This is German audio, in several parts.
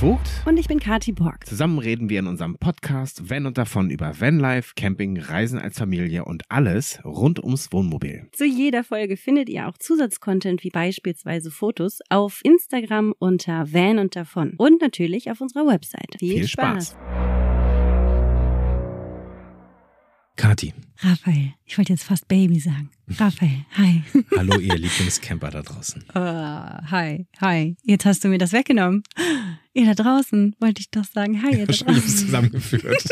Vogt. Und ich bin Kati Borg. Zusammen reden wir in unserem Podcast Van und davon über Vanlife, Camping, Reisen als Familie und alles rund ums Wohnmobil. Zu jeder Folge findet ihr auch Zusatzcontent wie beispielsweise Fotos auf Instagram unter Van und davon und natürlich auf unserer Website. Viel, Viel Spaß. Spaß. Kati. Raphael. Ich wollte jetzt fast Baby sagen. Raphael, hi. Hallo, ihr Lieblingscamper da draußen. Uh, hi, hi. Jetzt hast du mir das weggenommen. Ihr da draußen, wollte ich doch sagen. Hi, ihr da draußen. zusammengeführt.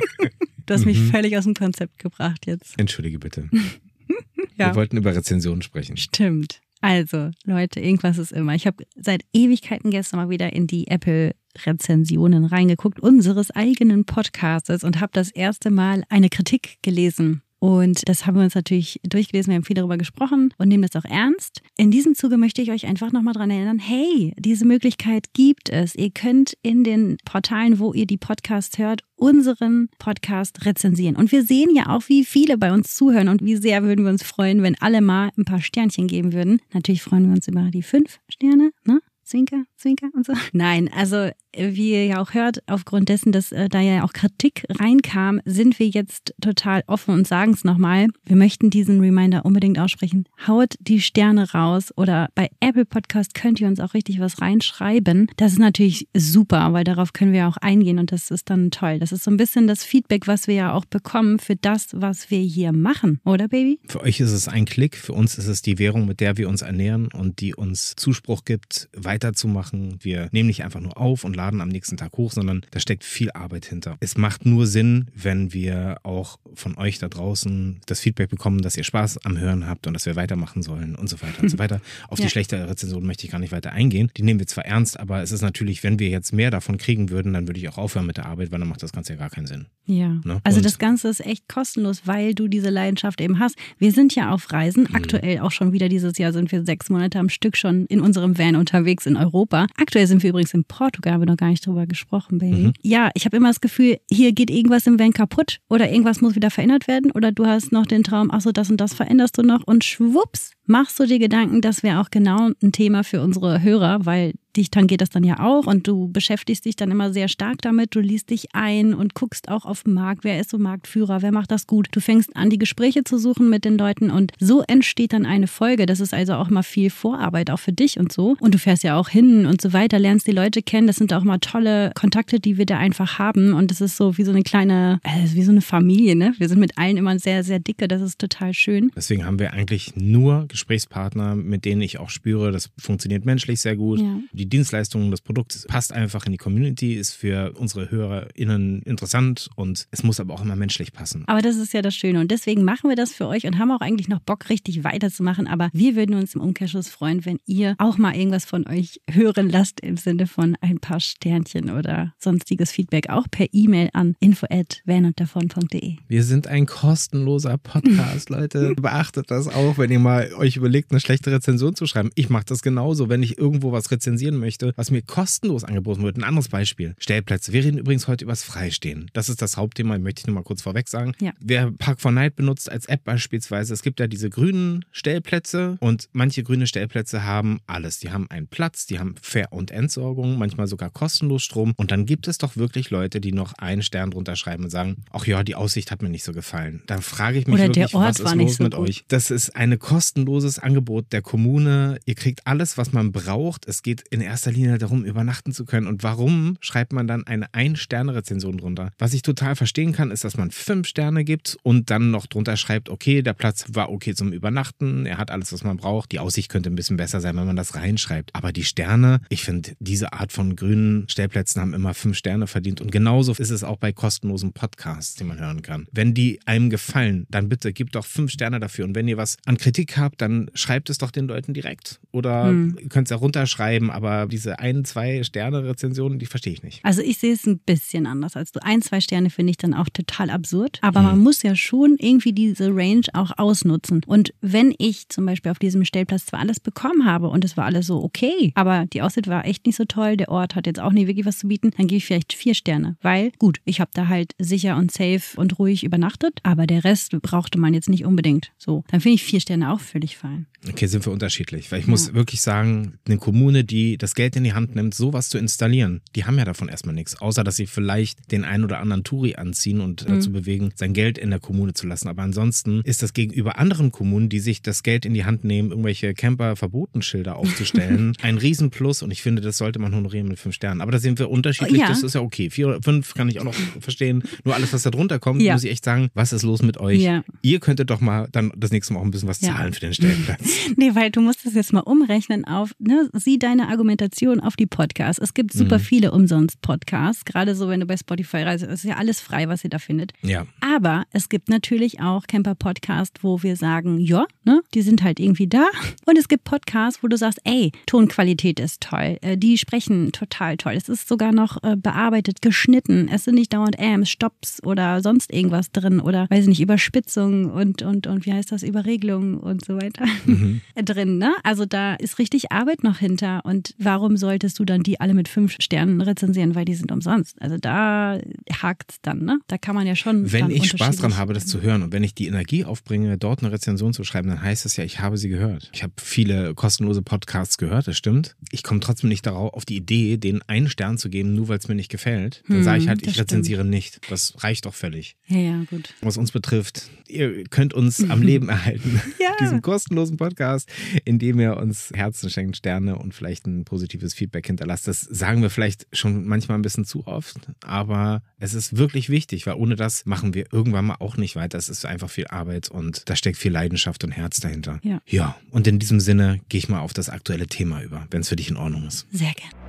du hast mich mhm. völlig aus dem Konzept gebracht jetzt. Entschuldige bitte. ja. Wir wollten über Rezensionen sprechen. Stimmt. Also, Leute, irgendwas ist immer. Ich habe seit Ewigkeiten gestern mal wieder in die Apple Rezensionen reingeguckt unseres eigenen Podcastes und habe das erste Mal eine Kritik gelesen. Und das haben wir uns natürlich durchgelesen, wir haben viel darüber gesprochen und nehmen das auch ernst. In diesem Zuge möchte ich euch einfach nochmal dran erinnern, hey, diese Möglichkeit gibt es. Ihr könnt in den Portalen, wo ihr die Podcasts hört, unseren Podcast rezensieren. Und wir sehen ja auch, wie viele bei uns zuhören und wie sehr würden wir uns freuen, wenn alle mal ein paar Sternchen geben würden. Natürlich freuen wir uns über die fünf Sterne, ne? Zwinker, Zwinker und so. Nein, also wie ihr ja auch hört, aufgrund dessen, dass äh, da ja auch Kritik reinkam, sind wir jetzt total offen und sagen es nochmal. Wir möchten diesen Reminder unbedingt aussprechen. Haut die Sterne raus oder bei Apple Podcast könnt ihr uns auch richtig was reinschreiben. Das ist natürlich super, weil darauf können wir auch eingehen und das ist dann toll. Das ist so ein bisschen das Feedback, was wir ja auch bekommen für das, was wir hier machen, oder Baby? Für euch ist es ein Klick, für uns ist es die Währung, mit der wir uns ernähren und die uns Zuspruch gibt, weiterzumachen. Wir nehmen nicht einfach nur auf und laden am nächsten Tag hoch, sondern da steckt viel Arbeit hinter. Es macht nur Sinn, wenn wir auch von euch da draußen das Feedback bekommen, dass ihr Spaß am Hören habt und dass wir weitermachen sollen und so weiter und so weiter. Auf ja. die schlechte Rezension möchte ich gar nicht weiter eingehen. Die nehmen wir zwar ernst, aber es ist natürlich, wenn wir jetzt mehr davon kriegen würden, dann würde ich auch aufhören mit der Arbeit, weil dann macht das Ganze ja gar keinen Sinn. Ja. Ne? Also das Ganze ist echt kostenlos, weil du diese Leidenschaft eben hast. Wir sind ja auf Reisen. Mhm. Aktuell auch schon wieder dieses Jahr sind wir sechs Monate am Stück schon in unserem Van unterwegs in Europa. Aktuell sind wir übrigens in Portugal, haben wir noch gar nicht drüber gesprochen, Baby. Mhm. Ja, ich habe immer das Gefühl, hier geht irgendwas im Van kaputt oder irgendwas muss wieder verändert werden oder du hast noch den Traum, ach so, das und das veränderst du noch und schwupps, machst du dir Gedanken, das wäre auch genau ein Thema für unsere Hörer, weil dich tangiert das dann ja auch und du beschäftigst dich dann immer sehr stark damit. Du liest dich ein und guckst auch auf den Markt, wer ist so Marktführer, wer macht das gut. Du fängst an, die Gespräche zu suchen mit den Leuten und so entsteht dann eine Folge. Das ist also auch mal viel Vorarbeit, auch für dich und so. Und du fährst ja auch hin und so weiter, lernst die Leute kennen. Das sind auch mal tolle Kontakte, die wir da einfach haben. Und das ist so wie so eine kleine, äh, wie so eine Familie, ne? Wir sind mit allen immer sehr, sehr dicke. Das ist total schön. Deswegen haben wir eigentlich nur Gesprächspartner, mit denen ich auch spüre, das funktioniert menschlich sehr gut. Ja. Die die Dienstleistung, das Produkt passt einfach in die Community, ist für unsere HörerInnen interessant und es muss aber auch immer menschlich passen. Aber das ist ja das Schöne und deswegen machen wir das für euch und haben auch eigentlich noch Bock, richtig weiterzumachen. Aber wir würden uns im Umkehrschluss freuen, wenn ihr auch mal irgendwas von euch hören lasst im Sinne von ein paar Sternchen oder sonstiges Feedback, auch per E-Mail an info@vanunddavon.de. Wir sind ein kostenloser Podcast, Leute. Beachtet das auch, wenn ihr mal euch überlegt, eine schlechte Rezension zu schreiben. Ich mache das genauso, wenn ich irgendwo was rezensieren investieren möchte, was mir kostenlos angeboten wird. Ein anderes Beispiel. Stellplätze. Wir reden übrigens heute über das Freistehen. Das ist das Hauptthema, möchte ich nur mal kurz vorweg sagen. Ja. Wer Park 4 Night benutzt als App beispielsweise, es gibt ja diese grünen Stellplätze und manche grüne Stellplätze haben alles. Die haben einen Platz, die haben Fair- und Entsorgung, manchmal sogar kostenlos Strom. Und dann gibt es doch wirklich Leute, die noch einen Stern drunter schreiben und sagen, ach ja, die Aussicht hat mir nicht so gefallen. Dann frage ich mich Oder wirklich, was ist los so mit gut. euch? Das ist ein kostenloses Angebot der Kommune. Ihr kriegt alles, was man braucht. Es geht in erster Linie darum, übernachten zu können. Und warum schreibt man dann eine Ein-Sterne-Rezension drunter? Was ich total verstehen kann, ist, dass man fünf Sterne gibt und dann noch drunter schreibt, okay, der Platz war okay zum Übernachten, er hat alles, was man braucht. Die Aussicht könnte ein bisschen besser sein, wenn man das reinschreibt. Aber die Sterne, ich finde, diese Art von grünen Stellplätzen haben immer fünf Sterne verdient. Und genauso ist es auch bei kostenlosen Podcasts, die man hören kann. Wenn die einem gefallen, dann bitte gebt doch fünf Sterne dafür. Und wenn ihr was an Kritik habt, dann schreibt es doch den Leuten direkt. Oder hm. ihr könnt es ja runterschreiben, aber diese ein, zwei Sterne-Rezensionen, die verstehe ich nicht. Also ich sehe es ein bisschen anders als du. Ein, zwei Sterne finde ich dann auch total absurd. Aber mhm. man muss ja schon irgendwie diese Range auch ausnutzen. Und wenn ich zum Beispiel auf diesem Stellplatz zwar alles bekommen habe und es war alles so okay, aber die Aussicht war echt nicht so toll, der Ort hat jetzt auch nicht wirklich was zu bieten, dann gebe ich vielleicht vier Sterne. Weil, gut, ich habe da halt sicher und safe und ruhig übernachtet, aber der Rest brauchte man jetzt nicht unbedingt. So, dann finde ich vier Sterne auch völlig fein. Okay, sind wir unterschiedlich. Weil ich ja. muss wirklich sagen, eine Kommune, die die das Geld in die Hand nimmt, sowas zu installieren, die haben ja davon erstmal nichts, außer dass sie vielleicht den einen oder anderen Touri anziehen und dazu bewegen, sein Geld in der Kommune zu lassen. Aber ansonsten ist das gegenüber anderen Kommunen, die sich das Geld in die Hand nehmen, irgendwelche Camper-Verbotenschilder aufzustellen, ein Riesenplus und ich finde, das sollte man honorieren mit fünf Sternen. Aber da sind wir unterschiedlich, Ja. das ist ja okay. Vier oder fünf kann ich auch noch verstehen. Nur alles, was da drunter kommt, Ja. muss ich echt sagen, was ist los mit euch? Ja. Ihr könntet doch mal dann das nächste Mal auch ein bisschen was zahlen für den Stellplatz. Nee, weil du musst es jetzt mal umrechnen auf, ne, sieh deine Argumentation auf die Podcasts. Es gibt super Mhm. viele Umsonst-Podcasts, gerade so, wenn du bei Spotify reist, es ist ja alles frei, was ihr da findet. Ja. Aber es gibt natürlich auch Camper-Podcasts, wo wir sagen, ja, ne, die sind halt irgendwie da. Und es gibt Podcasts, wo du sagst, ey, Tonqualität ist toll, äh, die sprechen total toll. Es ist sogar noch äh, bearbeitet, geschnitten. Es sind nicht dauernd Ams, Stops oder sonst irgendwas drin oder, weiß ich nicht, Überspitzung und, und, und wie heißt das, Überregelung und so weiter Mhm. drin, ne? Also da ist richtig Arbeit noch hinter. Und warum solltest du dann die alle mit fünf Sternen rezensieren, weil die sind umsonst? Also da hakt's dann, ne? Da kann man ja schon. Wenn ich Spaß dran habe, das zu hören und wenn ich die Energie aufbringe, dort eine Rezension zu schreiben, dann heißt das ja, ich habe sie gehört. Ich habe viele kostenlose Podcasts gehört, das stimmt. Ich komme trotzdem nicht darauf auf die Idee, denen einen Stern zu geben, nur weil es mir nicht gefällt. Dann Hm, sage ich halt, das ich rezensiere nicht. Das reicht doch völlig. Ja, ja, gut. Was uns betrifft, ihr könnt uns am Leben erhalten. Ja. Diesen kostenlosen Podcast, in dem ihr uns Herzen schenkt, Sterne und vielleicht ein positives Feedback hinterlasst. Das sagen wir vielleicht schon manchmal ein bisschen zu oft, aber es ist wirklich wichtig, weil ohne das machen wir irgendwann mal auch nicht weiter. Es ist einfach viel Arbeit und da steckt viel Leidenschaft und Herz dahinter. Ja. Ja, und in diesem Sinne gehe ich mal auf das aktuelle Thema über, wenn es für dich in Ordnung ist. Sehr gern.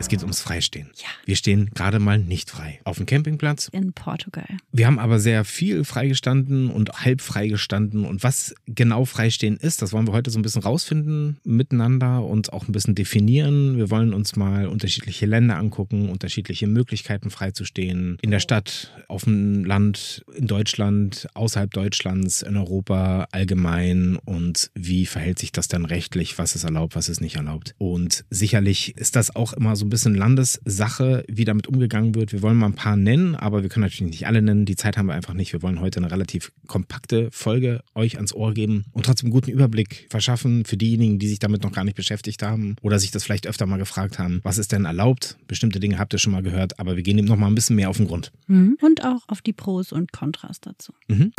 Es geht ums Freistehen. Ja. Wir stehen gerade mal nicht frei. Auf dem Campingplatz In Portugal. Wir haben aber sehr viel freigestanden und halb freigestanden. Und was genau Freistehen ist, das wollen wir heute so ein bisschen rausfinden miteinander und auch ein bisschen definieren. Wir wollen uns mal unterschiedliche Länder angucken, unterschiedliche Möglichkeiten freizustehen. In der Stadt, auf dem Land, in Deutschland, außerhalb Deutschlands, in Europa allgemein. Und wie verhält sich das dann rechtlich? Was ist erlaubt, was ist nicht erlaubt? Und sicherlich ist das auch immer so ein bisschen Landessache, wie damit umgegangen wird. Wir wollen mal ein paar nennen, aber wir können natürlich nicht alle nennen. Die Zeit haben wir einfach nicht. Wir wollen heute eine relativ kompakte Folge euch ans Ohr geben und trotzdem einen guten Überblick verschaffen für diejenigen, die sich damit noch gar nicht beschäftigt haben oder sich das vielleicht öfter mal gefragt haben. Was ist denn erlaubt? Bestimmte Dinge habt ihr schon mal gehört, aber wir gehen dem noch mal ein bisschen mehr auf den Grund. Mhm. Und auch auf die Pros und Kontras dazu. Mhm.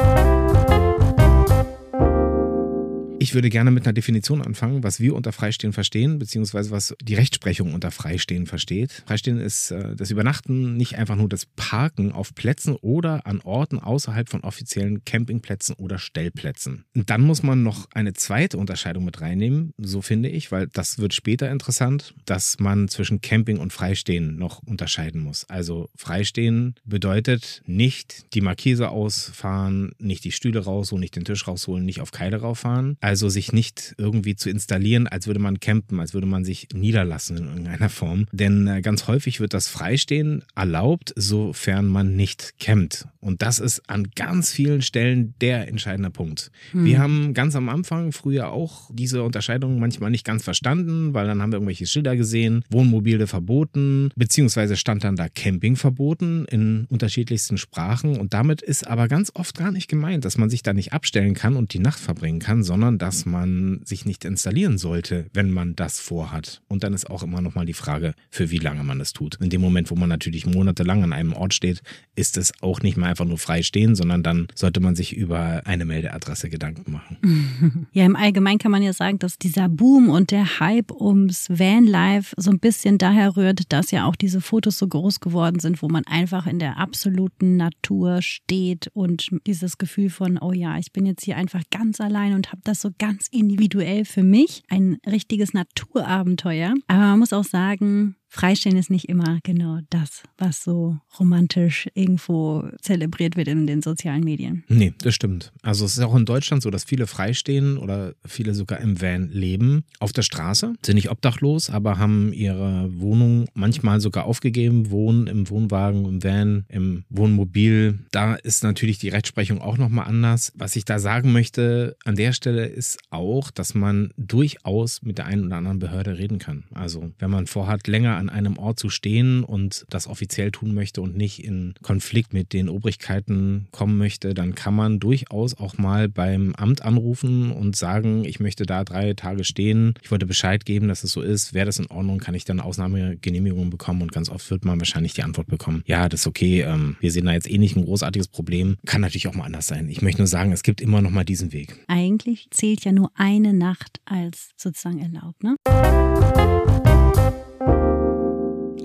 Ich würde gerne mit einer Definition anfangen, was wir unter Freistehen verstehen, beziehungsweise was die Rechtsprechung unter Freistehen versteht. Freistehen ist äh, das Übernachten, nicht einfach nur das Parken auf Plätzen oder an Orten außerhalb von offiziellen Campingplätzen oder Stellplätzen. Und dann muss man noch eine zweite Unterscheidung mit reinnehmen, so finde ich, weil das wird später interessant, dass man zwischen Camping und Freistehen noch unterscheiden muss. Also Freistehen bedeutet nicht die Markise ausfahren, nicht die Stühle rausholen, nicht den Tisch rausholen, nicht auf Keile rauffahren. Also sich nicht irgendwie zu installieren, als würde man campen, als würde man sich niederlassen in irgendeiner Form. Denn äh, ganz häufig wird das Freistehen erlaubt, sofern man nicht campt. Und das ist an ganz vielen Stellen der entscheidende Punkt. Wir haben ganz am Anfang früher auch diese Unterscheidung manchmal nicht ganz verstanden, weil dann haben wir irgendwelche Schilder gesehen, Wohnmobile verboten, beziehungsweise stand dann da Camping verboten in unterschiedlichsten Sprachen. Und damit ist aber ganz oft gar nicht gemeint, dass man sich da nicht abstellen kann und die Nacht verbringen kann, sondern dass man sich nicht installieren sollte, wenn man das vorhat. Und dann ist auch immer nochmal die Frage, für wie lange man das tut. In dem Moment, wo man natürlich monatelang an einem Ort steht, ist es auch nicht mehr einfach nur frei stehen, sondern dann sollte man sich über eine Meldeadresse Gedanken machen. Ja, im Allgemeinen kann man ja sagen, dass dieser Boom und der Hype ums Vanlife so ein bisschen daher rührt, dass ja auch diese Fotos so groß geworden sind, wo man einfach in der absoluten Natur steht und dieses Gefühl von, oh ja, ich bin jetzt hier einfach ganz allein und habe das so ganz individuell für mich. Ein richtiges Naturabenteuer. Aber man muss auch sagen, Freistehen ist nicht immer genau das, was so romantisch irgendwo zelebriert wird in den sozialen Medien. Nee, das stimmt. Also es ist auch in Deutschland so, dass viele freistehen oder viele sogar im Van leben. Auf der Straße, sind nicht obdachlos, aber haben ihre Wohnung manchmal sogar aufgegeben, wohnen im Wohnwagen, im Van, im Wohnmobil. Da ist natürlich die Rechtsprechung auch nochmal anders. Was ich da sagen möchte an der Stelle ist auch, dass man durchaus mit der einen oder anderen Behörde reden kann. Also wenn man vorhat, länger an einem Ort zu stehen und das offiziell tun möchte und nicht in Konflikt mit den Obrigkeiten kommen möchte, dann kann man durchaus auch mal beim Amt anrufen und sagen, ich möchte da drei Tage stehen. Ich wollte Bescheid geben, dass es so ist. Wäre das in Ordnung? Kann ich dann Ausnahmegenehmigung bekommen? Und ganz oft wird man wahrscheinlich die Antwort bekommen, ja, das ist okay. Ähm, wir sehen da jetzt eh nicht ein großartiges Problem. Kann natürlich auch mal anders sein. Ich möchte nur sagen, es gibt immer noch mal diesen Weg. Eigentlich zählt ja nur eine Nacht als sozusagen erlaubt, ne?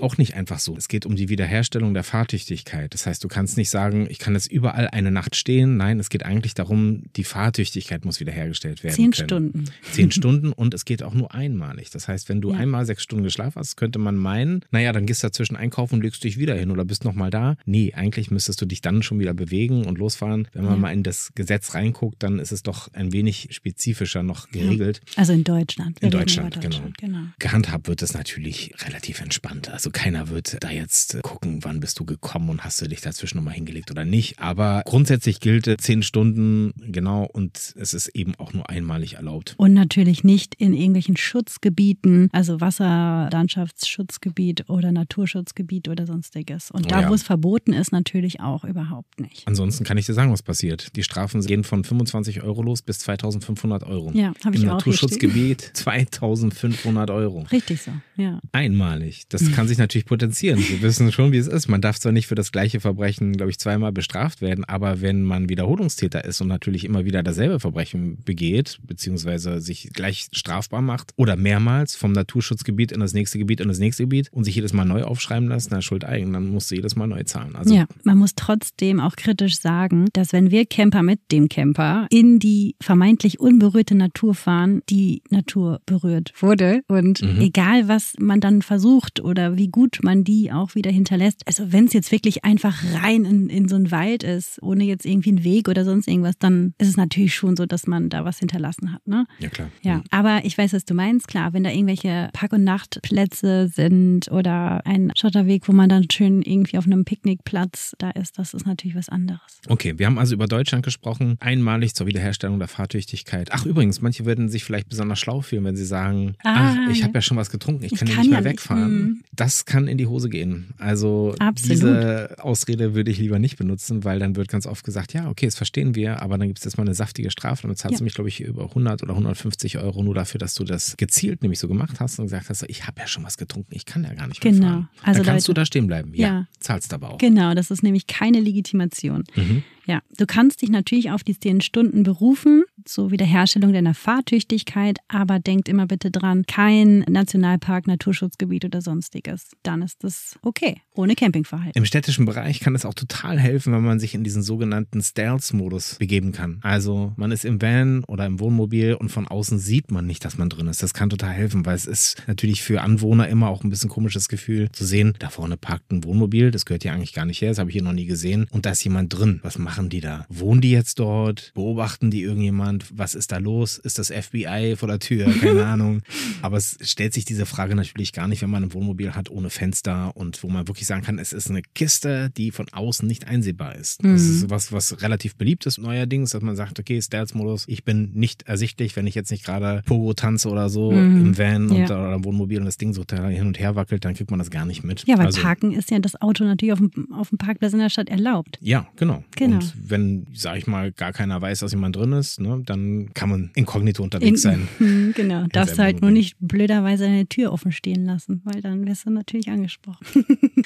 Auch nicht einfach so. Es geht um die Wiederherstellung der Fahrtüchtigkeit. Das heißt, du kannst nicht sagen, ich kann jetzt überall eine Nacht stehen. Nein, es geht eigentlich darum, die Fahrtüchtigkeit muss wiederhergestellt werden. Zehn können. Stunden. Zehn Stunden und es geht auch nur einmalig. Das heißt, wenn du Ja. einmal sechs Stunden geschlafen hast, könnte man meinen, naja, dann gehst du dazwischen einkaufen und legst dich wieder hin oder bist nochmal da. Nee, eigentlich müsstest du dich dann schon wieder bewegen und losfahren. Wenn man Ja. mal in das Gesetz reinguckt, dann ist es doch ein wenig spezifischer noch geregelt. Also in Deutschland. Wir In Deutschland, Deutschland, genau. Gehandhabt wird es natürlich relativ entspannt. Also keiner wird da jetzt gucken, wann bist du gekommen und hast du dich dazwischen nochmal hingelegt oder nicht. Aber grundsätzlich gilt zehn Stunden, genau, und es ist eben auch nur einmalig erlaubt. Und natürlich nicht in irgendwelchen Schutzgebieten, also Wasserlandschaftsschutzgebiet oder Naturschutzgebiet oder sonstiges. Und Oh da, ja. wo es verboten ist, natürlich auch überhaupt nicht. Ansonsten kann ich dir sagen, was passiert. Die Strafen gehen von 25 Euro los bis 2500 Euro. Ja, habe Im ich auch hier stehen. Naturschutzgebiet 2500 Euro. Richtig so, ja. Einmalig. Das kann sich natürlich potenzieren. Wir wissen schon, wie es ist. Man darf zwar nicht für das gleiche Verbrechen, glaube ich, zweimal bestraft werden, aber wenn man Wiederholungstäter ist und natürlich immer wieder dasselbe Verbrechen begeht, beziehungsweise sich gleich strafbar macht oder mehrmals vom Naturschutzgebiet in das nächste Gebiet in das nächste Gebiet und sich jedes Mal neu aufschreiben lässt, na Schuld eigen, dann musst du jedes Mal neu zahlen. Also ja, man muss trotzdem auch kritisch sagen, dass wenn wir Camper mit dem Camper in die vermeintlich unberührte Natur fahren, die Natur berührt wurde. Und Mhm. egal, was man dann versucht oder wie gut man die auch wieder hinterlässt, also wenn es jetzt wirklich einfach rein in, in so einen Wald ist, ohne jetzt irgendwie einen Weg oder sonst irgendwas, dann ist es natürlich schon so, dass man da was hinterlassen hat. Ne? ja klar. Ja, aber ich weiß, was du meinst. Klar, wenn da irgendwelche Park- und Nachtplätze sind oder ein Schotterweg, wo man dann schön irgendwie auf einem Picknickplatz da ist, das ist natürlich was anderes. Okay, wir haben also über Deutschland gesprochen, einmalig zur Wiederherstellung der Fahrtüchtigkeit. Ach übrigens, manche würden sich vielleicht besonders schlau fühlen, wenn sie sagen, Ah, ach, ich ja. habe ja schon was getrunken, ich, Ich kann ja kann nicht ja mehr nicht, wegfahren. mm. Das kann in die Hose gehen. Also Absolut. diese Ausrede würde ich lieber nicht benutzen, weil dann wird ganz oft gesagt, ja, okay, das verstehen wir, aber dann gibt es jetzt mal eine saftige Strafe. Damit zahlst Ja. du mich, glaube ich, über 100 oder 150 Euro nur dafür, dass du das gezielt nämlich so gemacht hast und gesagt hast, ich habe ja schon was getrunken, ich kann ja gar nicht mehr Genau. fahren. Also dann kannst Leute- du da stehen bleiben. Ja, Ja. zahlst aber auch. Genau, das ist nämlich keine Legitimation. Mhm. Ja, du kannst dich natürlich auf die zehn Stunden berufen, zur Wiederherstellung deiner Fahrtüchtigkeit, aber denkt immer bitte dran, kein Nationalpark, Naturschutzgebiet oder sonstiges. Dann ist das okay, ohne Campingverhalten. Im städtischen Bereich kann es auch total helfen, wenn man sich in diesen sogenannten Stealth-Modus begeben kann. Also man ist im Van oder im Wohnmobil und von außen sieht man nicht, dass man drin ist. Das kann total helfen, weil es ist natürlich für Anwohner immer auch ein bisschen komisches Gefühl zu sehen, da vorne parkt ein Wohnmobil, das gehört hier eigentlich gar nicht her, das habe ich hier noch nie gesehen. Und da ist jemand drin. Was machen die da? Wohnen die jetzt dort? Beobachten die irgendjemand? Was ist da los? Ist das FBI vor der Tür? Keine Ahnung. Aber es stellt sich diese Frage natürlich gar nicht, wenn man ein Wohnmobil hat ohne Fenster und wo man wirklich sagen kann, es ist eine Kiste, die von außen nicht einsehbar ist. Das Mhm. ist was, was relativ beliebt ist neuerdings, dass man sagt, okay, Stealth-Modus, ich bin nicht ersichtlich, wenn ich jetzt nicht gerade Pogo tanze oder so Mhm. im Van und, Ja. oder im Wohnmobil und das Ding so hin und her wackelt, dann kriegt man das gar nicht mit. Ja, weil Also- Parken ist ja das Auto natürlich auf dem, auf dem Parkplatz in der Stadt erlaubt. ja, genau. Genau. Und wenn, sag ich mal, gar keiner weiß, dass jemand drin ist, ne, dann kann man inkognito unterwegs sein. Hm, genau. Darfst halt nur nicht blöderweise deine Tür offen stehen lassen, weil dann wirst du natürlich angesprochen.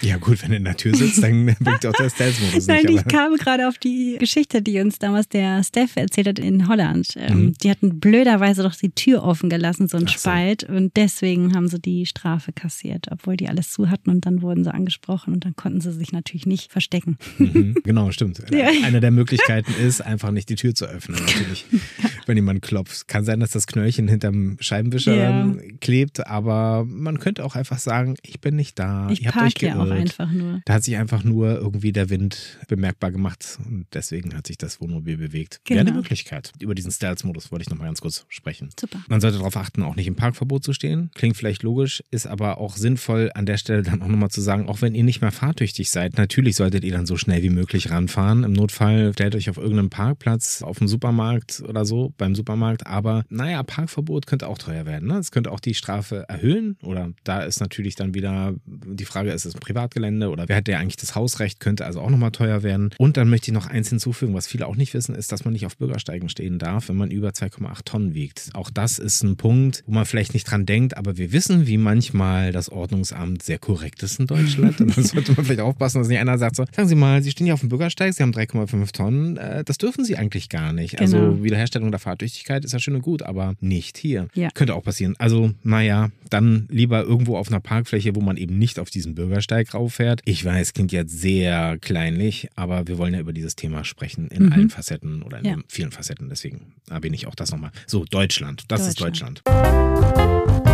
Ja gut, wenn du in der Tür sitzt, dann bringt auch der Stealth-Modus Nein, nicht. ich kam gerade auf die Geschichte, die uns damals der Steph erzählt hat in Holland. Ähm, Mhm. Die hatten blöderweise doch die Tür offen gelassen, so ein so. Spalt. Und deswegen haben sie die Strafe kassiert, obwohl die alles zu hatten. Und dann wurden sie angesprochen und dann konnten sie sich natürlich nicht verstecken. Mhm, genau, stimmt. Ja. Eine der Möglichkeiten ist, einfach nicht die Tür zu öffnen, natürlich. Wenn jemand klopft. Kann sein, dass das Knöllchen hinterm Scheibenwischer Ja. klebt, aber man könnte auch einfach sagen, ich bin nicht da. Ich ihr habt euch ja geirrt. Einfach nur. Da hat sich einfach nur irgendwie der Wind bemerkbar gemacht und deswegen hat sich das Wohnmobil bewegt. Genau. Wäre eine Möglichkeit. Über diesen Stealth-Modus wollte ich nochmal ganz kurz sprechen. Super. Man sollte darauf achten, auch nicht im Parkverbot zu stehen. Klingt vielleicht logisch, ist aber auch sinnvoll, an der Stelle dann auch nochmal zu sagen, auch wenn ihr nicht mehr fahrtüchtig seid, natürlich solltet ihr dann so schnell wie möglich ranfahren. Im Notfall stellt euch auf irgendeinem Parkplatz, auf dem Supermarkt oder so, beim Supermarkt, aber naja, Parkverbot könnte auch teuer werden. Ne? Es könnte auch die Strafe erhöhen oder da ist natürlich dann wieder die Frage, ist es ein Privatgelände oder wer hat der eigentlich das Hausrecht, könnte also auch nochmal teuer werden. Und dann möchte ich noch eins hinzufügen, was viele auch nicht wissen, ist, dass man nicht auf Bürgersteigen stehen darf, wenn man über 2,8 Tonnen wiegt. Auch das ist ein Punkt, wo man vielleicht nicht dran denkt, aber wir wissen, wie manchmal das Ordnungsamt sehr korrekt ist in Deutschland. Und dann sollte man vielleicht aufpassen, dass nicht einer sagt so, sagen Sie mal, Sie stehen hier auf dem Bürgersteig, Sie haben 3,5 Tonnen, äh, das dürfen Sie eigentlich gar nicht. Also Genau. Wiederherstellung der Fahrtüchtigkeit ist ja schön und gut, aber nicht hier. Ja. Könnte auch passieren. Also, naja, dann lieber irgendwo auf einer Parkfläche, wo man eben nicht auf diesen Bürgersteig rauffährt. Ich weiß, klingt jetzt sehr kleinlich, aber wir wollen ja über dieses Thema sprechen in Mhm. allen Facetten oder in Ja. vielen Facetten. Deswegen erwähne ich auch das nochmal. So, Deutschland. Das ist Deutschland. Deutschland.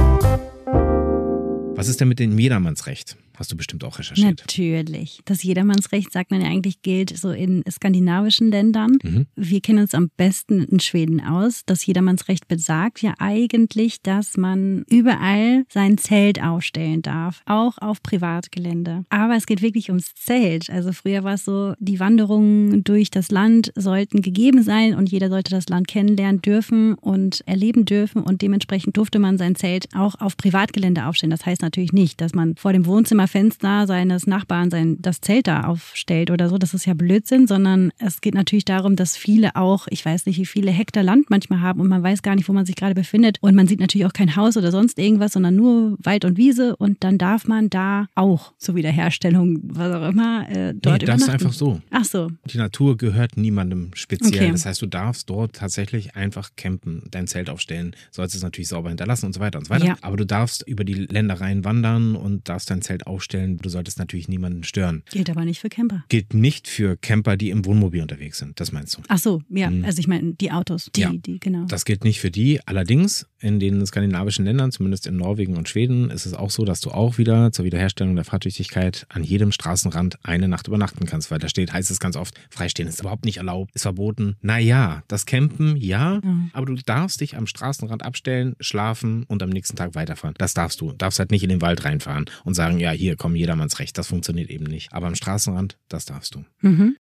Was ist denn mit dem Jedermannsrecht? Hast du bestimmt auch recherchiert. Natürlich. Das Jedermannsrecht, sagt man ja eigentlich, gilt so in skandinavischen Ländern. Mhm. Wir kennen uns am besten in Schweden aus. Das Jedermannsrecht besagt ja eigentlich, dass man überall sein Zelt aufstellen darf, auch auf Privatgelände. Aber es geht wirklich ums Zelt. Also früher war es so, die Wanderungen durch das Land sollten gegeben sein und jeder sollte das Land kennenlernen dürfen und erleben dürfen und dementsprechend durfte man sein Zelt auch auf Privatgelände aufstellen. Das heißt natürlich nicht, dass man vor dem Wohnzimmerfenster seines Nachbarn sein, das Zelt da aufstellt oder so. Das ist ja Blödsinn, sondern es geht natürlich darum, dass viele auch, ich weiß nicht, wie viele Hektar Land manchmal haben und man weiß gar nicht, wo man sich gerade befindet. Und man sieht natürlich auch kein Haus oder sonst irgendwas, sondern nur Wald und Wiese und dann darf man da auch zur Wiederherstellung, was auch immer, äh, dort nee, das ist einfach so. Ach so, Die Natur gehört niemandem speziell. Okay. Das heißt, du darfst dort tatsächlich einfach campen, dein Zelt aufstellen, sollst es natürlich sauber hinterlassen und so weiter und so weiter. Ja. Aber du darfst über die Ländereien wandern und darfst dein Zelt aufstellen. Du solltest natürlich niemanden stören. gilt aber nicht für Camper. Gilt nicht für Camper, die im Wohnmobil unterwegs sind. Das meinst du? Ach so, ja, Hm. also ich meine die Autos, die, Ja. die, genau. Das gilt nicht für die. Allerdings in den skandinavischen Ländern, zumindest in Norwegen und Schweden, ist es auch so, dass du auch wieder zur Wiederherstellung der Fahrtüchtigkeit an jedem Straßenrand eine Nacht übernachten kannst, weil da steht, heißt es ganz oft, freistehen ist überhaupt nicht erlaubt, ist verboten. Naja, das Campen, ja, Ja. aber du darfst dich am Straßenrand abstellen, schlafen und am nächsten Tag weiterfahren. Das darfst du. Darfst halt nicht in den Wald reinfahren und sagen, ja, hier, komm, jedermanns Recht. Das funktioniert eben nicht. Aber am Straßenrand, das darfst du. Mhm.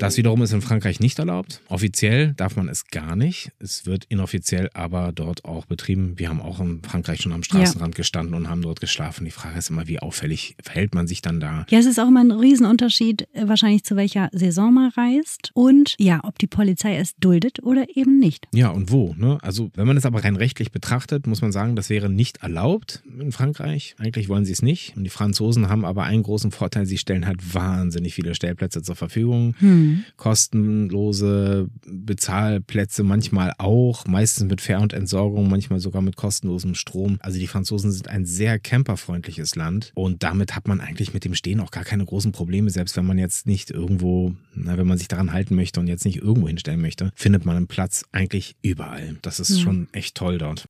Das wiederum ist in Frankreich nicht erlaubt. Offiziell darf man es gar nicht. Es wird inoffiziell aber dort auch betrieben. Wir haben auch in Frankreich schon am Straßenrand gestanden und haben dort geschlafen. Die Frage ist immer, wie auffällig verhält man sich dann da? Ja, es ist auch immer ein Riesenunterschied, äh, wahrscheinlich zu welcher Saison man reist und ja, ob die Polizei es duldet oder eben nicht. Ja, und wo? Ne? Also, wenn man es aber rein rechtlich betrachtet, muss man sagen, das wäre nicht erlaubt in Frankreich. Eigentlich wollen sie es nicht. Und die Franzosen haben aber einen großen Vorteil, sie stellen halt wahnsinnig viele Stellplätze zur Verfügung. Hm. Kostenlose Bezahlplätze manchmal auch, meistens mit Fähr- und Entsorgung, manchmal sogar mit kostenlosem Strom. Also die Franzosen sind ein sehr camperfreundliches Land und damit hat man eigentlich mit dem Stehen auch gar keine großen Probleme, selbst wenn man jetzt nicht irgendwo, na, wenn man sich daran halten möchte und jetzt nicht irgendwo hinstellen möchte, findet man einen Platz eigentlich überall. Das ist Ja. schon echt toll dort.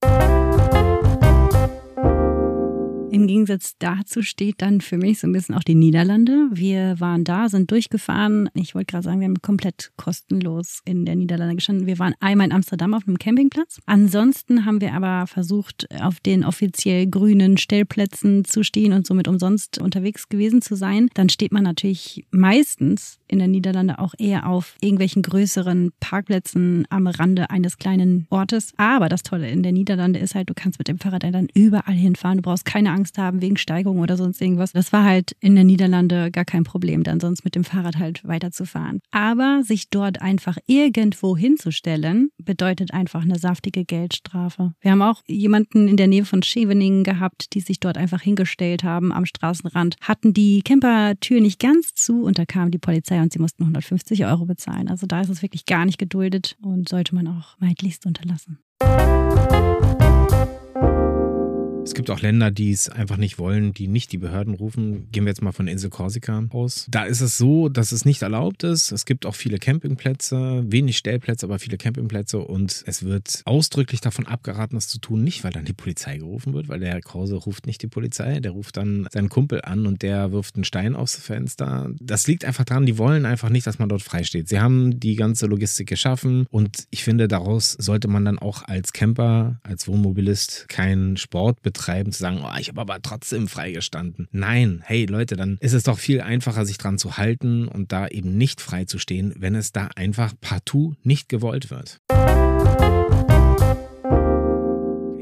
Im Gegensatz dazu steht dann für mich so ein bisschen auch die Niederlande. Wir waren da, sind durchgefahren. Ich wollte gerade sagen, wir haben komplett kostenlos in der Niederlande gestanden. Wir waren einmal in Amsterdam auf einem Campingplatz. Ansonsten haben wir aber versucht, auf den offiziell grünen Stellplätzen zu stehen und somit umsonst unterwegs gewesen zu sein. Dann steht man natürlich meistens in der Niederlande auch eher auf irgendwelchen größeren Parkplätzen am Rande eines kleinen Ortes. Aber das Tolle in der Niederlande ist halt, du kannst mit dem Fahrrad dann überall hinfahren. Du brauchst keine Angst haben wegen Steigung oder sonst irgendwas. Das war halt in der Niederlande gar kein Problem, dann sonst mit dem Fahrrad halt weiterzufahren. Aber sich dort einfach irgendwo hinzustellen, bedeutet einfach eine saftige Geldstrafe. Wir haben auch jemanden in der Nähe von Scheveningen gehabt, die sich dort einfach hingestellt haben am Straßenrand, hatten die Campertür nicht ganz zu und da kam die Polizei und sie mussten 150 Euro bezahlen. Also da ist es wirklich gar nicht geduldet und sollte man auch meidlichst unterlassen. Es gibt auch Länder, die es einfach nicht wollen, die nicht die Behörden rufen. Gehen wir jetzt mal von Insel Korsika aus. Da ist es so, dass es nicht erlaubt ist. Es gibt auch viele Campingplätze, wenig Stellplätze, aber viele Campingplätze und es wird ausdrücklich davon abgeraten, das zu tun, nicht weil dann die Polizei gerufen wird, weil der Herr Krause ruft nicht die Polizei, der ruft dann seinen Kumpel an und der wirft einen Stein aufs Fenster. Das liegt einfach daran, die wollen einfach nicht, dass man dort frei steht. Sie haben die ganze Logistik geschaffen und ich finde, daraus sollte man dann auch als Camper, als Wohnmobilist keinen Sport betreiben übertreiben, zu sagen, oh, ich habe aber trotzdem freigestanden. Nein, hey Leute, dann ist es doch viel einfacher, sich dran zu halten und da eben nicht frei zu stehen, wenn es da einfach partout nicht gewollt wird.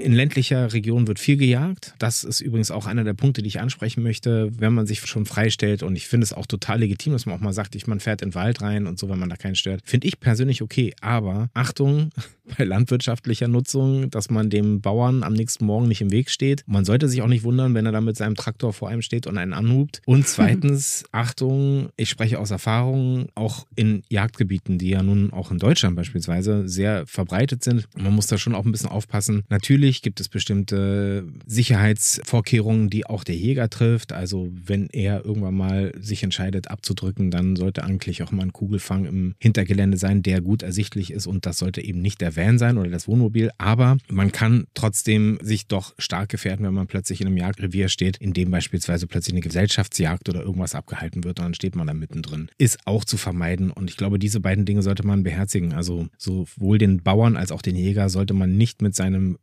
In ländlicher Region wird viel gejagt. Das ist übrigens auch einer der Punkte, die ich ansprechen möchte, wenn man sich schon freistellt. Und ich finde es auch total legitim, dass man auch mal sagt, ich, man fährt in den Wald rein und so, wenn man da keinen stört. Finde ich persönlich okay. Aber Achtung, bei landwirtschaftlicher Nutzung, dass man dem Bauern am nächsten Morgen nicht im Weg steht. Man sollte sich auch nicht wundern, wenn er da mit seinem Traktor vor einem steht und einen anhubt. Und zweitens, Achtung, ich spreche aus Erfahrung, auch in Jagdgebieten, die ja nun auch in Deutschland beispielsweise sehr verbreitet sind. Man muss da schon auch ein bisschen aufpassen. Natürlich gibt es bestimmte Sicherheitsvorkehrungen, die auch der Jäger trifft. Also wenn er irgendwann mal sich entscheidet abzudrücken, dann sollte eigentlich auch mal ein Kugelfang im Hintergelände sein, der gut ersichtlich ist und das sollte eben nicht der Van sein oder das Wohnmobil, aber man kann trotzdem sich doch stark gefährden, wenn man plötzlich in einem Jagdrevier steht, in dem beispielsweise plötzlich eine Gesellschaftsjagd oder irgendwas abgehalten wird und dann steht man da mittendrin. Ist auch zu vermeiden und ich glaube, diese beiden Dinge sollte man beherzigen. Also sowohl den Bauern als auch den Jäger sollte man nicht mit seinem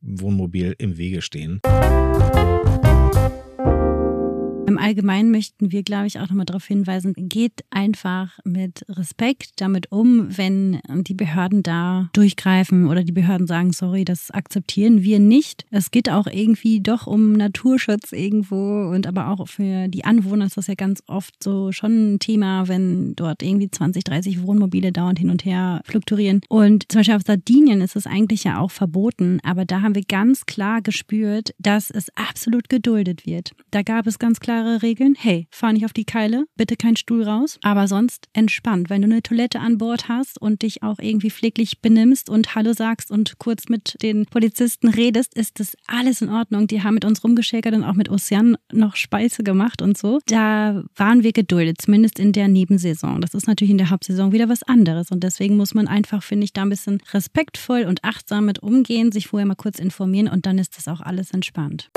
Wohnmobil im Wege stehen. Im Allgemeinen möchten wir, glaube ich, auch nochmal darauf hinweisen, geht einfach mit Respekt damit um, wenn die Behörden da durchgreifen oder die Behörden sagen, sorry, das akzeptieren wir nicht. Es geht auch irgendwie doch um Naturschutz irgendwo und aber auch für die Anwohner ist das ja ganz oft so schon ein Thema, wenn dort irgendwie 20, 30 Wohnmobile dauernd hin und her fluktuieren. Und zum Beispiel auf Sardinien ist es eigentlich ja auch verboten, aber da haben wir ganz klar gespürt, dass es absolut geduldet wird. Da gab es ganz klar klare Regeln. Hey, fahr nicht auf die Keile, bitte kein Stuhl raus. Aber sonst entspannt. Wenn du eine Toilette an Bord hast und dich auch irgendwie pfleglich benimmst und Hallo sagst und kurz mit den Polizisten redest, ist das alles in Ordnung. Die haben mit uns rumgeschäkert und auch mit Ocean noch Speise gemacht und so. Da waren wir geduldet, zumindest in der Nebensaison. Das ist natürlich in der Hauptsaison wieder was anderes. Und deswegen muss man einfach, finde ich, da ein bisschen respektvoll und achtsam mit umgehen, sich vorher mal kurz informieren und dann ist das auch alles entspannt.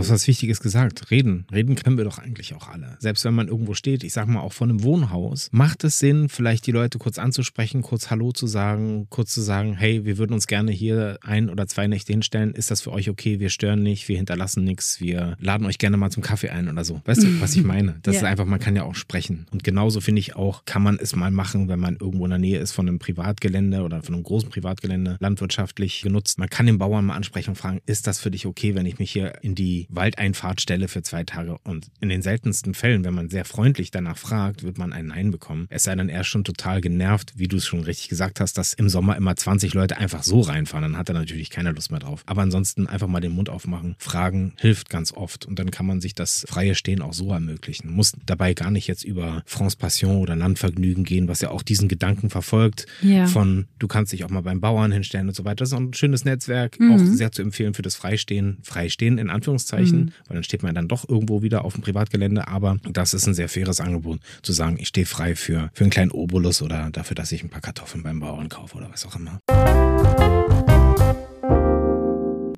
Du hast was Wichtiges gesagt. Reden. Reden können wir doch eigentlich auch alle. Selbst wenn man irgendwo steht, ich sag mal auch vor einem Wohnhaus, macht es Sinn, vielleicht die Leute kurz anzusprechen, kurz Hallo zu sagen, kurz zu sagen, hey, wir würden uns gerne hier ein oder zwei Nächte hinstellen. Ist das für euch okay? Wir stören nicht, wir hinterlassen nichts, wir laden euch gerne mal zum Kaffee ein oder so. Weißt du, was ich meine? Das ja. ist einfach, man kann ja auch sprechen. Und genauso finde ich auch, kann man es mal machen, wenn man irgendwo in der Nähe ist von einem Privatgelände oder von einem großen Privatgelände, landwirtschaftlich genutzt. Man kann den Bauern mal ansprechen und fragen, ist das für dich okay, wenn ich mich hier in die Waldeinfahrtstelle für zwei Tage. Und in den seltensten Fällen, wenn man sehr freundlich danach fragt, wird man ein Nein bekommen. Es sei denn, er ist schon total genervt, wie du es schon richtig gesagt hast, dass im Sommer immer 20 Leute einfach so reinfahren. Dann hat er natürlich keine Lust mehr drauf. Aber ansonsten einfach mal den Mund aufmachen. Fragen hilft ganz oft. Und dann kann man sich das freie Stehen auch so ermöglichen. Muss dabei gar nicht jetzt über France Passion oder Landvergnügen gehen, was ja auch diesen Gedanken verfolgt. Ja. Von du kannst dich auch mal beim Bauern hinstellen und so weiter. Das ist auch ein schönes Netzwerk. Mhm. Auch sehr zu empfehlen für das Freistehen. Freistehen in Anführungszeichen Anführungszeichen, mhm. weil dann steht man dann doch irgendwo wieder auf dem Privatgelände. Aber das ist ein sehr faires Angebot, zu sagen, ich stehe frei für, für einen kleinen Obolus oder dafür, dass ich ein paar Kartoffeln beim Bauern kaufe oder was auch immer.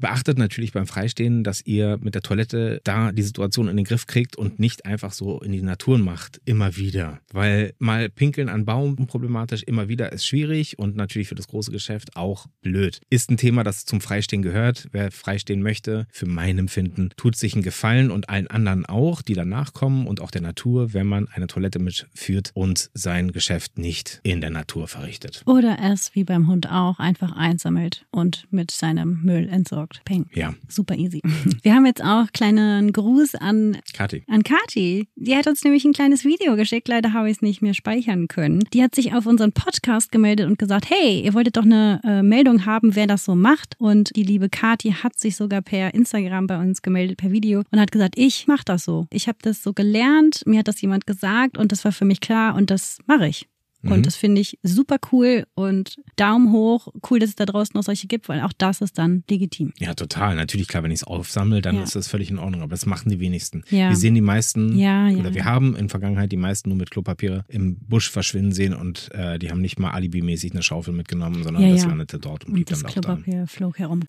Beachtet natürlich beim Freistehen, dass ihr mit der Toilette da die Situation in den Griff kriegt und nicht einfach so in die Natur macht, immer wieder. Weil mal pinkeln an Baum problematisch immer wieder ist schwierig und natürlich für das große Geschäft auch blöd. Ist ein Thema, das zum Freistehen gehört. Wer freistehen möchte, für mein Empfinden, tut sich einen Gefallen und allen anderen auch, die danach kommen und auch der Natur, wenn man eine Toilette mitführt und sein Geschäft nicht in der Natur verrichtet. Oder es wie beim Hund auch einfach einsammelt und mit seinem Müll entsorgt geguckt. Peng. Ja. Super easy. Wir haben jetzt auch kleinen Gruß an Kati. An Kati. Die hat uns nämlich ein kleines Video geschickt. Leider habe ich es nicht mehr speichern können. Die hat sich auf unseren Podcast gemeldet und gesagt, hey, ihr wolltet doch eine äh, Meldung haben, wer das so macht. Und die liebe Kati hat sich sogar per Instagram bei uns gemeldet, per Video und hat gesagt, ich mache das so. Ich habe das so gelernt, mir hat das jemand gesagt und das war für mich klar und das mache ich. Und mhm. das finde ich super cool und Daumen hoch. Cool, dass es da draußen noch solche gibt, weil auch das ist dann legitim. Ja, total. Natürlich, klar, wenn ich es aufsammle, dann ja. ist das völlig in Ordnung. Aber das machen die wenigsten. Ja. Wir sehen die meisten, ja, oder wir haben in Vergangenheit die meisten nur mit Klopapier im Busch verschwinden sehen und äh, die haben nicht mal alibimäßig eine Schaufel mitgenommen, sondern das landete dort und blieb und das dann auch Klopapier dann. flog herum.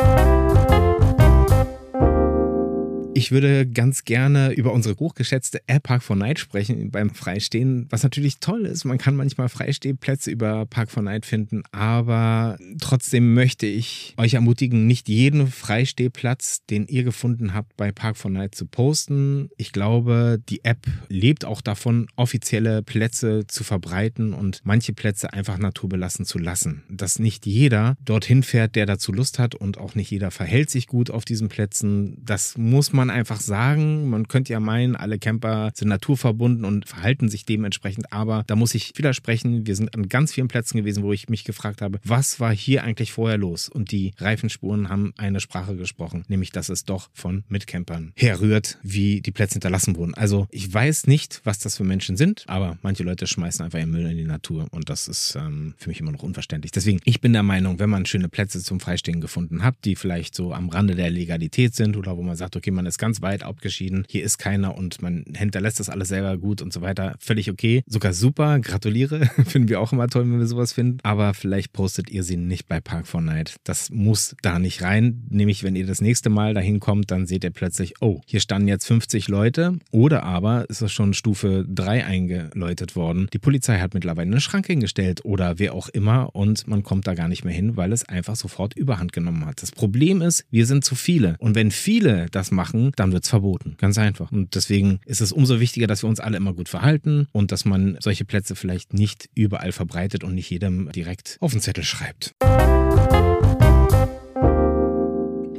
Ich würde ganz gerne über unsere hochgeschätzte App Park 4 Night sprechen beim Freistehen, was natürlich toll ist. Man kann manchmal Freistehplätze über Park 4 Night finden, aber trotzdem möchte ich euch ermutigen, nicht jeden Freistehplatz, den ihr gefunden habt, bei Park 4 Night zu posten. Ich glaube, die App lebt auch davon, offizielle Plätze zu verbreiten und manche Plätze einfach naturbelassen zu lassen. Dass nicht jeder dorthin fährt, der dazu Lust hat und auch nicht jeder verhält sich gut auf diesen Plätzen. Das muss man man einfach sagen. Man könnte ja meinen, alle Camper sind naturverbunden und verhalten sich dementsprechend, aber da muss ich widersprechen. Wir sind an ganz vielen Plätzen gewesen, wo ich mich gefragt habe, was war hier eigentlich vorher los? Und die Reifenspuren haben eine Sprache gesprochen, nämlich dass es doch von Mitcampern herrührt, wie die Plätze hinterlassen wurden. Also ich weiß nicht, was das für Menschen sind, aber manche Leute schmeißen einfach ihren Müll in die Natur und das ist ähm, für mich immer noch unverständlich. Deswegen, ich bin der Meinung, wenn man schöne Plätze zum Freistehen gefunden hat, die vielleicht so am Rande der Legalität sind oder wo man sagt, okay, man ist ist ganz weit abgeschieden, hier ist keiner und man hinterlässt das alles selber gut und so weiter. Völlig okay, sogar super, gratuliere, finden wir auch immer toll, wenn wir sowas finden. Aber vielleicht postet ihr sie nicht bei Park 4 Night. Das muss da nicht rein. Nämlich, wenn ihr das nächste Mal dahin kommt, dann seht ihr plötzlich, oh, hier standen jetzt 50 Leute oder aber ist es schon Stufe 3 eingeläutet worden. Die Polizei hat mittlerweile eine Schranke hingestellt oder wer auch immer und man kommt da gar nicht mehr hin, weil es einfach sofort Überhand genommen hat. Das Problem ist, wir sind zu viele und wenn viele das machen, dann wird es verboten. Ganz einfach. Und deswegen ist es umso wichtiger, dass wir uns alle immer gut verhalten und dass man solche Plätze vielleicht nicht überall verbreitet und nicht jedem direkt auf den Zettel schreibt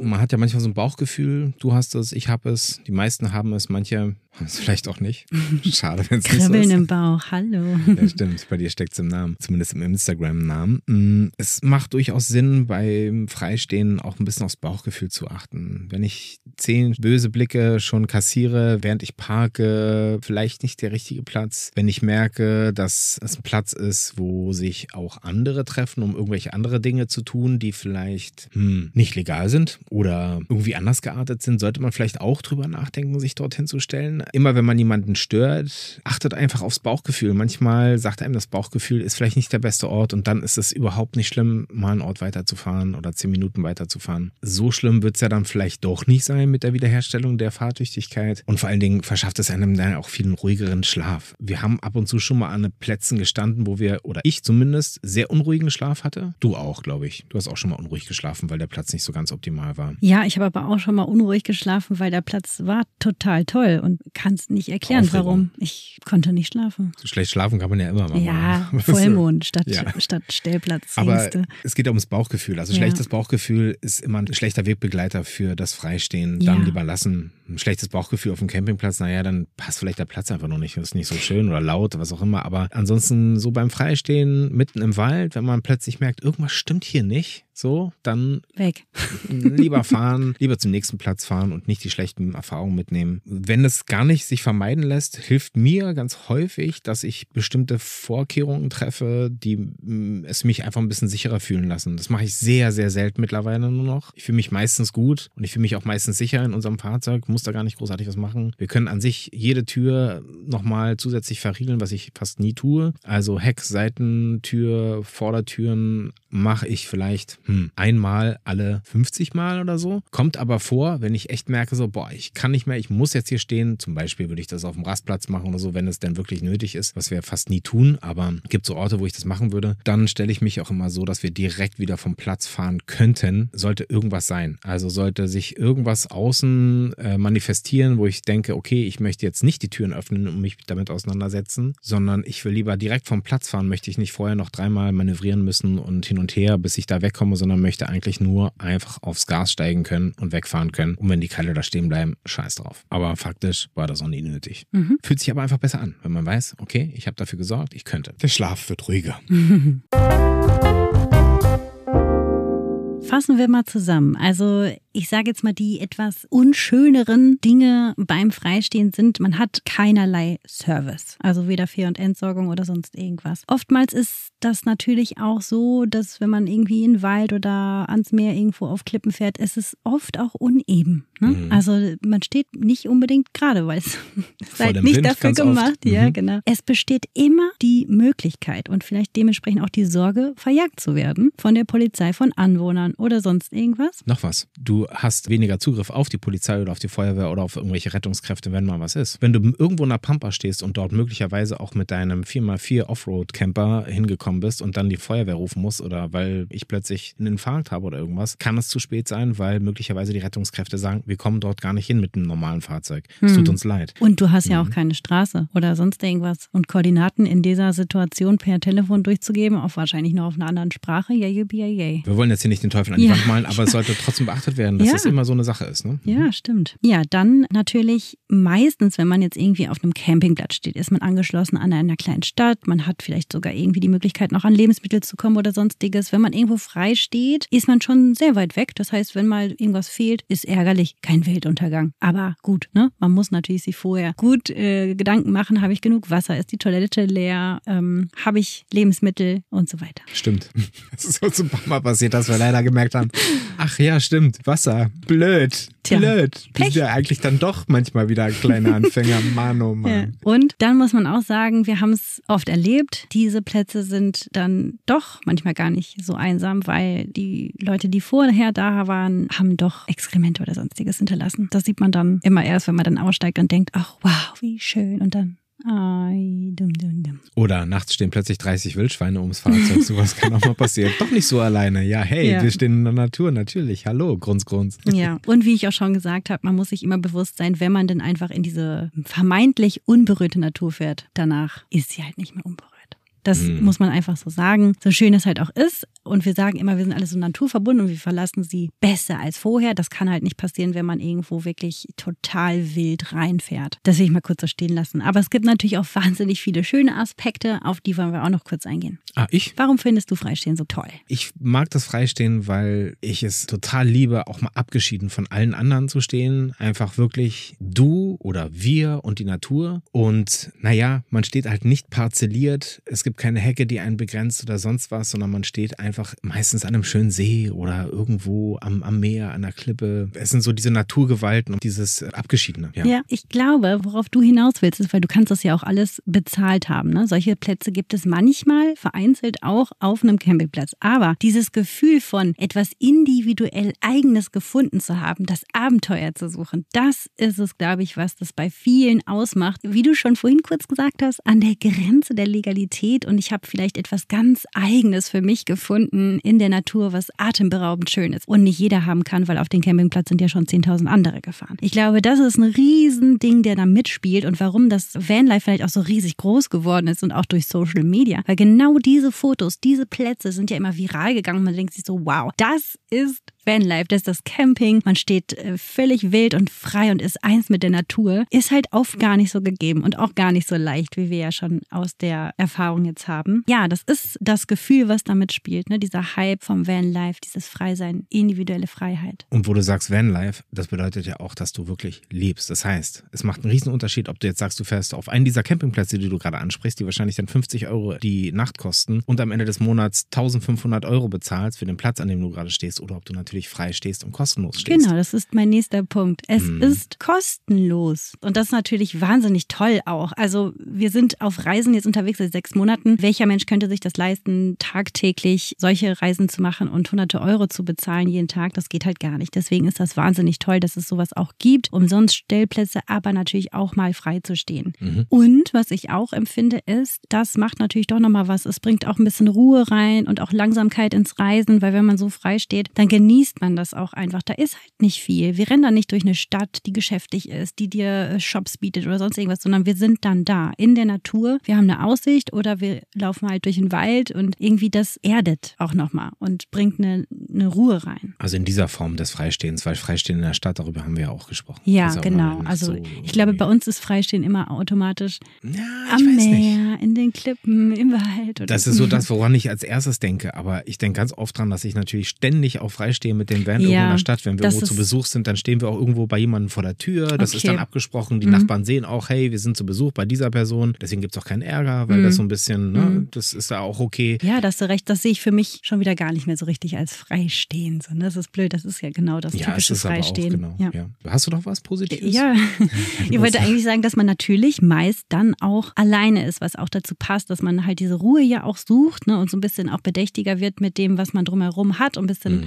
man hat ja manchmal so ein Bauchgefühl, du hast es, ich habe es, die meisten haben es, manche Vielleicht auch nicht. Schade, wenn es nicht so ist. Kribbeln im Bauch, hallo. Ja, stimmt. Bei dir steckt es im Namen, zumindest im Instagram-Namen. Mm, es macht durchaus Sinn, beim Freistehen auch ein bisschen aufs Bauchgefühl zu achten. Wenn ich zehn böse Blicke schon kassiere, während ich parke, vielleicht nicht der richtige Platz. Wenn ich merke, dass es ein Platz ist, wo sich auch andere treffen, um irgendwelche andere Dinge zu tun, die vielleicht hm, nicht legal sind oder irgendwie anders geartet sind, sollte man vielleicht auch drüber nachdenken, sich dorthin zu stellen immer wenn man jemanden stört, achtet einfach aufs Bauchgefühl. Manchmal sagt einem das Bauchgefühl, ist vielleicht nicht der beste Ort und dann ist es überhaupt nicht schlimm, mal einen Ort weiterzufahren oder zehn Minuten weiterzufahren. So schlimm wird es ja dann vielleicht doch nicht sein mit der Wiederherstellung der Fahrtüchtigkeit und vor allen Dingen verschafft es einem dann auch viel ruhigeren Schlaf. Wir haben ab und zu schon mal an Plätzen gestanden, wo wir, oder ich zumindest, sehr unruhigen Schlaf hatte. Du auch, glaube ich. Du hast auch schon mal unruhig geschlafen, weil der Platz nicht so ganz optimal war. Ja, ich habe aber auch schon mal unruhig geschlafen, weil der Platz war total toll und kannst nicht erklären, Aufregung. warum. Ich konnte nicht schlafen. So schlecht schlafen kann man ja immer mal. Ja, Vollmond statt, ja. statt Stellplatz. Aber es geht ja ums Bauchgefühl. Also ja. schlechtes Bauchgefühl ist immer ein schlechter Wegbegleiter für das Freistehen. Dann ja. lieber lassen. Ein schlechtes Bauchgefühl auf dem Campingplatz, naja, dann passt vielleicht der Platz einfach noch nicht. Ist nicht so schön oder laut, was auch immer. Aber ansonsten so beim Freistehen mitten im Wald, wenn man plötzlich merkt, irgendwas stimmt hier nicht, so, dann weg. lieber fahren, lieber zum nächsten Platz fahren und nicht die schlechten Erfahrungen mitnehmen. Wenn es gar nicht sich vermeiden lässt, hilft mir ganz häufig, dass ich bestimmte Vorkehrungen treffe, die mm, es mich einfach ein bisschen sicherer fühlen lassen. Das mache ich sehr, sehr selten mittlerweile nur noch. Ich fühle mich meistens gut und ich fühle mich auch meistens sicher in unserem Fahrzeug, muss da gar nicht großartig was machen. Wir können an sich jede Tür nochmal zusätzlich verriegeln, was ich fast nie tue. Also Heck, Seitentür, Vordertüren mache ich vielleicht hm, einmal alle 50 Mal oder so. Kommt aber vor, wenn ich echt merke, so, boah, ich kann nicht mehr, ich muss jetzt hier stehen. Zum Beispiel würde ich das auf dem Rastplatz machen oder so, wenn es denn wirklich nötig ist, was wir fast nie tun, aber gibt so Orte, wo ich das machen würde. Dann stelle ich mich auch immer so, dass wir direkt wieder vom Platz fahren könnten, sollte irgendwas sein. Also sollte sich irgendwas außen äh, manifestieren, wo ich denke, okay, ich möchte jetzt nicht die Türen öffnen und mich damit auseinandersetzen, sondern ich will lieber direkt vom Platz fahren, möchte ich nicht vorher noch dreimal manövrieren müssen und hin und her, bis ich da wegkomme komme, sondern möchte eigentlich nur einfach aufs Gas steigen können und wegfahren können. Und wenn die Keile da stehen bleiben, scheiß drauf. Aber faktisch war das auch nie nötig. Mhm. Fühlt sich aber einfach besser an, wenn man weiß, okay, ich habe dafür gesorgt, ich könnte. Der Schlaf wird ruhiger. Fassen wir mal zusammen. Also ich sage jetzt mal, die etwas unschöneren Dinge beim Freistehen sind, man hat keinerlei Service. Also weder Fehl- und Entsorgung oder sonst irgendwas. Oftmals ist das natürlich auch so, dass wenn man irgendwie in den Wald oder ans Meer irgendwo auf Klippen fährt, ist es oft auch uneben. Ne? Mhm. Also man steht nicht unbedingt gerade, weil es ist halt nicht Wind dafür gemacht. Mhm. Ja, genau. Es besteht immer die Möglichkeit und vielleicht dementsprechend auch die Sorge, verjagt zu werden von der Polizei, von Anwohnern oder sonst irgendwas. Noch was. Du du hast weniger Zugriff auf die Polizei oder auf die Feuerwehr oder auf irgendwelche Rettungskräfte, wenn mal was ist. Wenn du irgendwo in der Pampa stehst und dort möglicherweise auch mit deinem 4x4 Offroad-Camper hingekommen bist und dann die Feuerwehr rufen musst oder weil ich plötzlich einen Infarkt habe oder irgendwas, kann es zu spät sein, weil möglicherweise die Rettungskräfte sagen, wir kommen dort gar nicht hin mit einem normalen Fahrzeug. Es Hm. tut uns leid. Und du hast ja Mhm. auch keine Straße oder sonst irgendwas. Und Koordinaten in dieser Situation per Telefon durchzugeben, auch wahrscheinlich nur auf einer anderen Sprache, ja, yippie, ja, yay. Wir wollen jetzt hier nicht den Teufel an die Ja. Wand malen, aber es sollte trotzdem beachtet werden, dass Ja. das immer so eine Sache ist. Ne? Ja, stimmt. Ja, dann natürlich meistens, wenn man jetzt irgendwie auf einem Campingplatz steht, ist man angeschlossen an einer kleinen Stadt. Man hat vielleicht sogar irgendwie die Möglichkeit, noch an Lebensmittel zu kommen oder sonstiges. Wenn man irgendwo frei steht, ist man schon sehr weit weg. Das heißt, wenn mal irgendwas fehlt, ist ärgerlich. Kein Weltuntergang. Aber gut, ne? Man muss natürlich sich vorher gut äh, Gedanken machen. Habe ich genug Wasser? Ist die Toilette leer? Ähm, Habe ich Lebensmittel und so weiter? Stimmt. Es ist uns ein paar Mal passiert, dass wir leider gemerkt haben, ach ja, stimmt, Wasser, blöd, Tja, blöd. Pech. sind ja eigentlich dann doch manchmal wieder kleine Anfänger, Mann, oh Ja. Mann. Und dann muss man auch sagen, wir haben es oft erlebt, diese Plätze sind dann doch manchmal gar nicht so einsam, weil die Leute, die vorher da waren, haben doch Exkremente oder sonstiges hinterlassen. Das sieht man dann immer erst, wenn man dann aussteigt und denkt, ach wow, wie schön. Und dann, dum, dum, dum. Oder nachts stehen plötzlich 30 Wildschweine ums Fahrzeug, sowas kann auch mal passieren. Doch nicht so alleine. Ja, hey, Ja. wir stehen in der Natur, natürlich. Hallo, Grunz, Grunz. Ja, und wie ich auch schon gesagt habe, man muss sich immer bewusst sein, wenn man denn einfach in diese vermeintlich unberührte Natur fährt, danach ist sie halt nicht mehr unberührt. Das Mhm. muss man einfach so sagen. So schön es halt auch ist. Und wir sagen immer, wir sind alle so naturverbunden und wir verlassen sie besser als vorher. Das kann halt nicht passieren, wenn man irgendwo wirklich total wild reinfährt. Das will ich mal kurz so stehen lassen. Aber es gibt natürlich auch wahnsinnig viele schöne Aspekte, auf die wollen wir auch noch kurz eingehen. Ah, ich? Warum findest du Freistehen so toll? Ich mag das Freistehen, weil ich es total liebe, auch mal abgeschieden von allen anderen zu stehen. Einfach wirklich du oder wir und die Natur. Und naja, man steht halt nicht parzelliert. Es gibt keine Hecke, die einen begrenzt oder sonst was, sondern man steht einfach meistens an einem schönen See oder irgendwo am, am Meer, an der Klippe. Es sind so diese Naturgewalten und dieses Abgeschiedene. Ja. Ja. ich glaube, worauf du hinaus willst, ist, weil du kannst das ja auch alles bezahlt haben. Ne? Solche Plätze gibt es manchmal vereinzelt auch auf einem Campingplatz. Aber dieses Gefühl von etwas individuell Eigenes gefunden zu haben, das Abenteuer zu suchen, das ist es, glaube ich, was das bei vielen ausmacht. Wie du schon vorhin kurz gesagt hast, an der Grenze der Legalität und ich habe vielleicht etwas ganz Eigenes für mich gefunden in der Natur, was atemberaubend schön ist und nicht jeder haben kann, weil auf den Campingplatz sind ja schon 10.000 andere gefahren. Ich glaube, das ist ein Riesending, der da mitspielt und warum das Vanlife vielleicht auch so riesig groß geworden ist und auch durch Social Media. Weil genau diese Fotos, diese Plätze sind ja immer viral gegangen und man denkt sich so, wow, das ist Vanlife, das ist das Camping. Man steht äh, völlig wild und frei und ist eins mit der Natur. Ist halt oft gar nicht so gegeben und auch gar nicht so leicht, wie wir ja schon aus der Erfahrung jetzt haben. Ja, das ist das Gefühl, was damit spielt, ne? Dieser Hype vom Vanlife, dieses Freisein, individuelle Freiheit. Und wo du sagst Vanlife, das bedeutet ja auch, dass du wirklich lebst. Das heißt, es macht einen riesen Unterschied, ob du jetzt sagst, du fährst auf einen dieser Campingplätze, die du gerade ansprichst, die wahrscheinlich dann 50 Euro die Nacht kosten und am Ende des Monats 1500 Euro bezahlst für den Platz, an dem du gerade stehst, oder ob du natürlich frei stehst und kostenlos stehst. Genau, das ist mein nächster Punkt. Es Mhm. ist kostenlos. Und das ist natürlich wahnsinnig toll auch. Also wir sind auf Reisen jetzt unterwegs seit sechs Monaten. Welcher Mensch könnte sich das leisten, tagtäglich solche Reisen zu machen und hunderte Euro zu bezahlen jeden Tag? Das geht halt gar nicht. Deswegen ist das wahnsinnig toll, dass es sowas auch gibt. Umsonst Stellplätze, aber natürlich auch mal frei zu stehen. Mhm. Und was ich auch empfinde, ist, das macht natürlich doch nochmal was. Es bringt auch ein bisschen Ruhe rein und auch Langsamkeit ins Reisen, weil wenn man so frei steht, dann genießt man das auch einfach. Da ist halt nicht viel. Wir rennen da nicht durch eine Stadt, die geschäftig ist, die dir äh, Shops bietet oder sonst irgendwas, sondern wir sind dann da in der Natur. Wir haben eine Aussicht oder wir laufen halt durch den Wald und irgendwie das erdet auch nochmal und bringt eine, eine Ruhe rein. Also in dieser Form des Freistehens, weil Freistehen in der Stadt, darüber haben wir ja auch gesprochen. Ja, auch genau. Also so ich glaube, bei uns ist Freistehen immer automatisch Ja, am weiß nicht. Meer, in den Klippen, im Wald. Das ist so das, woran ich als erstes denke. Aber ich denke ganz oft dran, dass ich natürlich ständig auch freistehe mit dem Van Ja, irgendwo in der Stadt. Wenn wir irgendwo zu ist- Besuch sind, dann stehen wir auch irgendwo bei jemandem vor der Tür. Das ist Okay. dann abgesprochen. Die Mhm. Nachbarn sehen auch, hey, wir sind zu Besuch bei dieser Person. Deswegen gibt es auch keinen Ärger, weil Mhm. das so ein bisschen, ne, Mhm. das ist ja auch okay. Ja, da hast du recht. Das sehe ich für mich schon wieder gar nicht mehr so richtig als Freistehen. So, ne? Das ist blöd. Das ist ja genau das Ja, es typische ist aber auch Freistehen. genau. ja. Ja. Hast du noch was Positives? Ja, ich wollte eigentlich sagen, dass man natürlich meist dann auch alleine ist, was auch dazu passt, dass man halt diese Ruhe ja auch sucht ne, und so ein bisschen auch bedächtiger wird mit dem, was man drumherum hat und ein bisschen Mhm.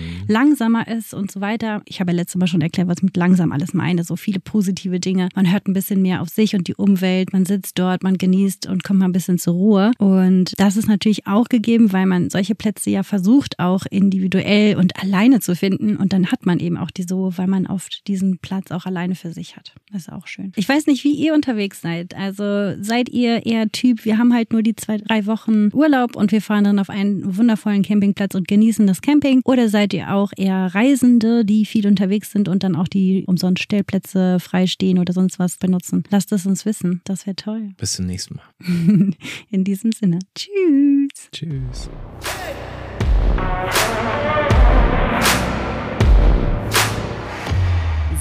Langsamer ist und so weiter. Ich habe ja letztes Mal schon erklärt, was ich mit langsam alles meine. So viele positive Dinge. Man hört ein bisschen mehr auf sich und die Umwelt. Man sitzt dort, man genießt und kommt mal ein bisschen zur Ruhe. Und das ist natürlich auch gegeben, weil man solche Plätze ja versucht, auch individuell und alleine zu finden. Und dann hat man eben auch die so, weil man oft diesen Platz auch alleine für sich hat. Das ist auch schön. Ich weiß nicht, wie ihr unterwegs seid. Also seid ihr eher Typ, wir haben halt nur die zwei, drei Wochen Urlaub und wir fahren dann auf einen wundervollen Campingplatz und genießen das Camping? Oder seid ihr auch eher Reisende, die viel unterwegs sind und dann auch die umsonst Stellplätze freistehen oder sonst was benutzen? Lasst es uns wissen. Das wäre toll. Bis zum nächsten Mal. In diesem Sinne. Tschüss. Tschüss.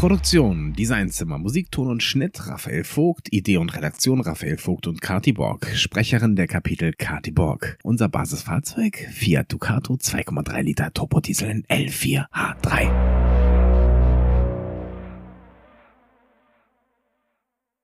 Produktion, Designzimmer, Musikton und Schnitt Raphael Vogt, Idee und Redaktion Raphael Vogt und Kati Borg, Sprecherin der Kapitel Kati Borg. Unser Basisfahrzeug Fiat Ducato 2,3 Liter Turbodiesel in L4H3.